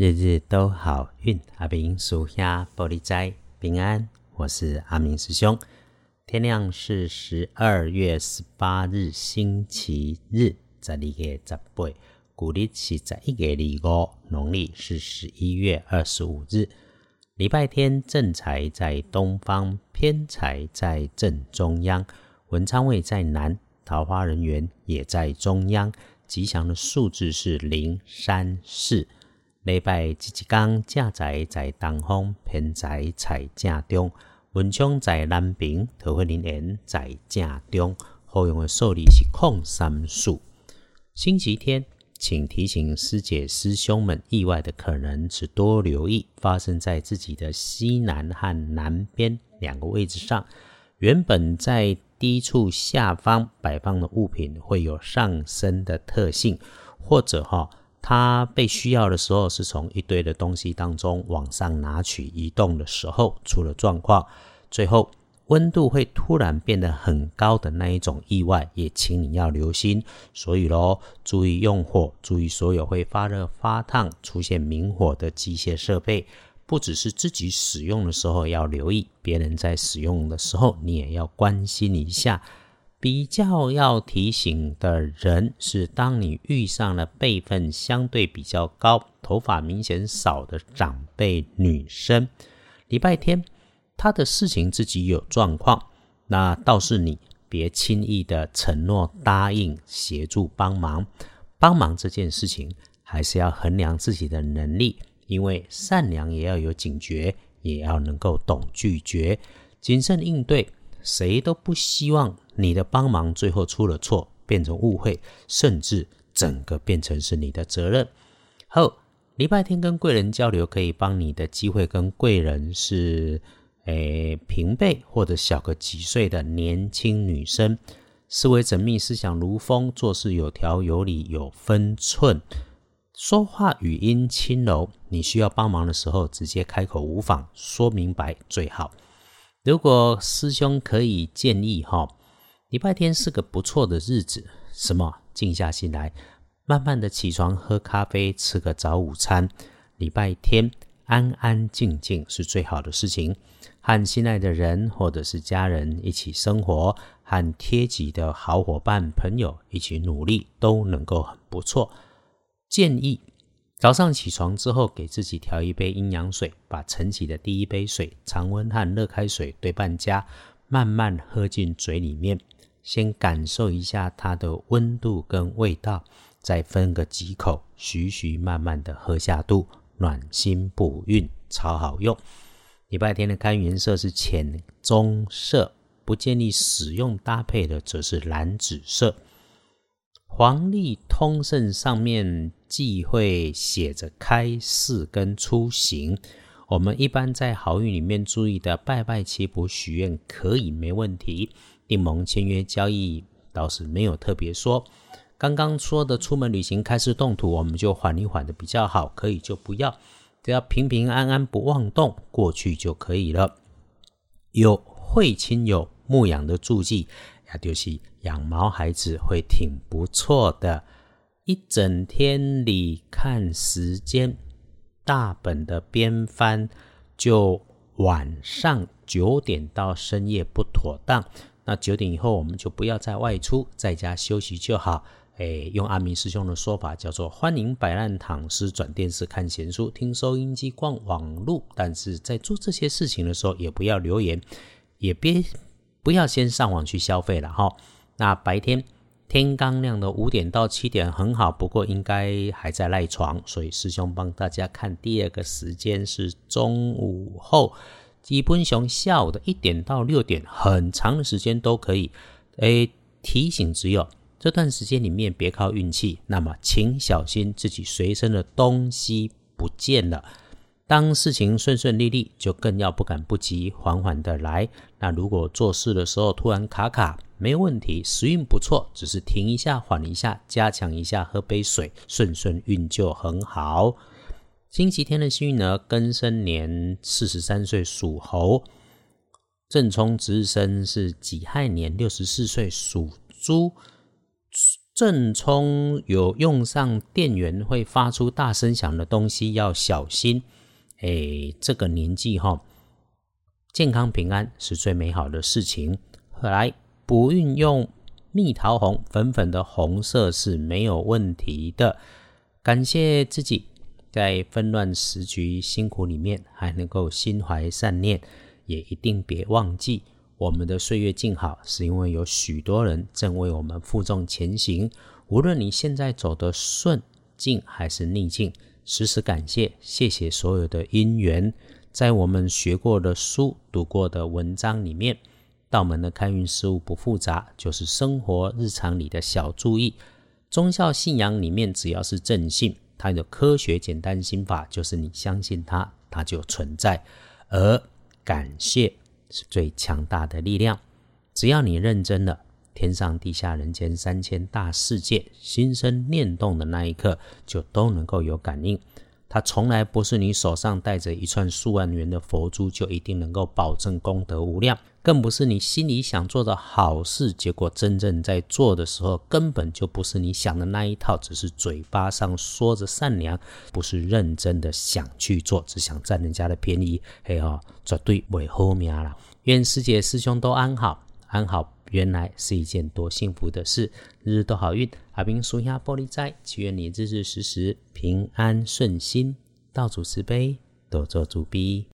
日日都好运，阿明属下玻璃斋平安。我是阿明师兄。天亮是十二月十八日，星期日，十二月十八，古历是十一月二五，农历是十一月二十五日。礼拜天正财在东方，偏财在正中央，文昌位在南，桃花人员也在中央。吉祥的数字是零、三、四。礼拜即一天，正在在东方，偏在在正中，文昌在南边，桃花人缘在正中。好用的数字是空三数。星期天，请提醒师姐师兄们，意外的可能是多留意发生在自己的西南和南边两个位置上。原本在低处下方摆放的物品会有上升的特性，或者哈。它被需要的时候，是从一堆的东西当中往上拿取，移动的时候出了状况，最后温度会突然变得很高的那一种意外，也请你要留心。所以喽，注意用火，注意所有会发热、发烫、出现明火的机械设备，不只是自己使用的时候要留意，别人在使用的时候你也要关心一下。比较要提醒的人是，当你遇上了辈分相对比较高、头发明显少的长辈女生，礼拜天她的事情自己有状况，那倒是你别轻易的承诺答应协助帮忙。帮忙这件事情还是要衡量自己的能力，因为善良也要有警觉，也要能够懂拒绝、谨慎应对。谁都不希望你的帮忙最后出了错，变成误会，甚至整个变成是你的责任。后礼拜天跟贵人交流，可以帮你的机会跟贵人是诶平辈或者小个几岁的年轻女生，思维缜密，思想如风，做事有条有理有分寸，说话语音轻柔。你需要帮忙的时候，直接开口无妨，说明白最好。如果师兄可以建议哈，礼拜天是个不错的日子。什么？静下心来，慢慢的起床，喝咖啡，吃个早午餐。礼拜天安安静静是最好的事情。和心爱的人或者是家人一起生活，和贴己的好伙伴朋友一起努力，都能够很不错。建议。早上起床之后，给自己调一杯阴阳水，把晨起的第一杯水常温和热开水对半加，慢慢喝进嘴里面，先感受一下它的温度跟味道，再分个几口，徐徐慢慢的喝下肚，暖心补运，超好用。礼拜天的看颜色是浅棕色，不建议使用搭配的则是蓝紫色。黄历通胜上面忌讳写着开市跟出行，我们一般在好运里面注意的拜拜祈福许愿可以没问题，订盟签约交易倒是没有特别说。刚刚说的出门旅行开始动土，我们就缓一缓的比较好，可以就不要，只要平平安安不妄动过去就可以了。有会亲友牧养的助记。也就是养毛孩子会挺不错的，一整天里看时间，大本的边翻就晚上九点到深夜不妥当。那九点以后我们就不要再外出，在家休息就好。诶，用阿明师兄的说法叫做欢迎摆烂躺尸、转电视、看闲书、听收音机、逛网路。但是在做这些事情的时候，也不要留言，也别。不要先上网去消费了哈。那白天天刚亮的五点到七点很好，不过应该还在赖床，所以师兄帮大家看第二个时间是中午后，基本上下午的一点到六点，很长的时间都可以。诶，提醒只有这段时间里面别靠运气，那么请小心自己随身的东西不见了。当事情顺顺利利，就更要不敢不急，缓缓的来。那如果做事的时候突然卡卡，没有问题，时运不错，只是停一下，缓一下，加强一下，喝杯水，顺顺运就很好。星期天的幸运呢，庚申年四十三岁属猴，正冲值日生是己亥年六十四岁属猪。正冲有用上电源会发出大声响的东西，要小心。哎，这个年纪哈，健康平安是最美好的事情。后来不运用蜜桃红，粉粉的红色是没有问题的。感谢自己在纷乱时局辛苦里面还能够心怀善念，也一定别忘记。我们的岁月静好，是因为有许多人正为我们负重前行。无论你现在走的顺境还是逆境，时时感谢，谢谢所有的因缘。在我们学过的书、读过的文章里面，道门的开运事物不复杂，就是生活日常里的小注意。宗教信仰里面，只要是正信，它的科学简单心法就是你相信它，它就存在。而感谢。是最强大的力量。只要你认真了，天上地下人间三千大世界，心生念动的那一刻，就都能够有感应。它从来不是你手上带着一串数万元的佛珠就一定能够保证功德无量，更不是你心里想做的好事，结果真正在做的时候根本就不是你想的那一套，只是嘴巴上说着善良，不是认真的想去做，只想占人家的便宜，嘿哈，绝对会好命啦。愿师姐师兄都安好，安好。原来是一件多幸福的事，日日都好运。阿斌说下玻璃斋，祈愿你日日时时平安顺心，道主慈悲，多做主逼。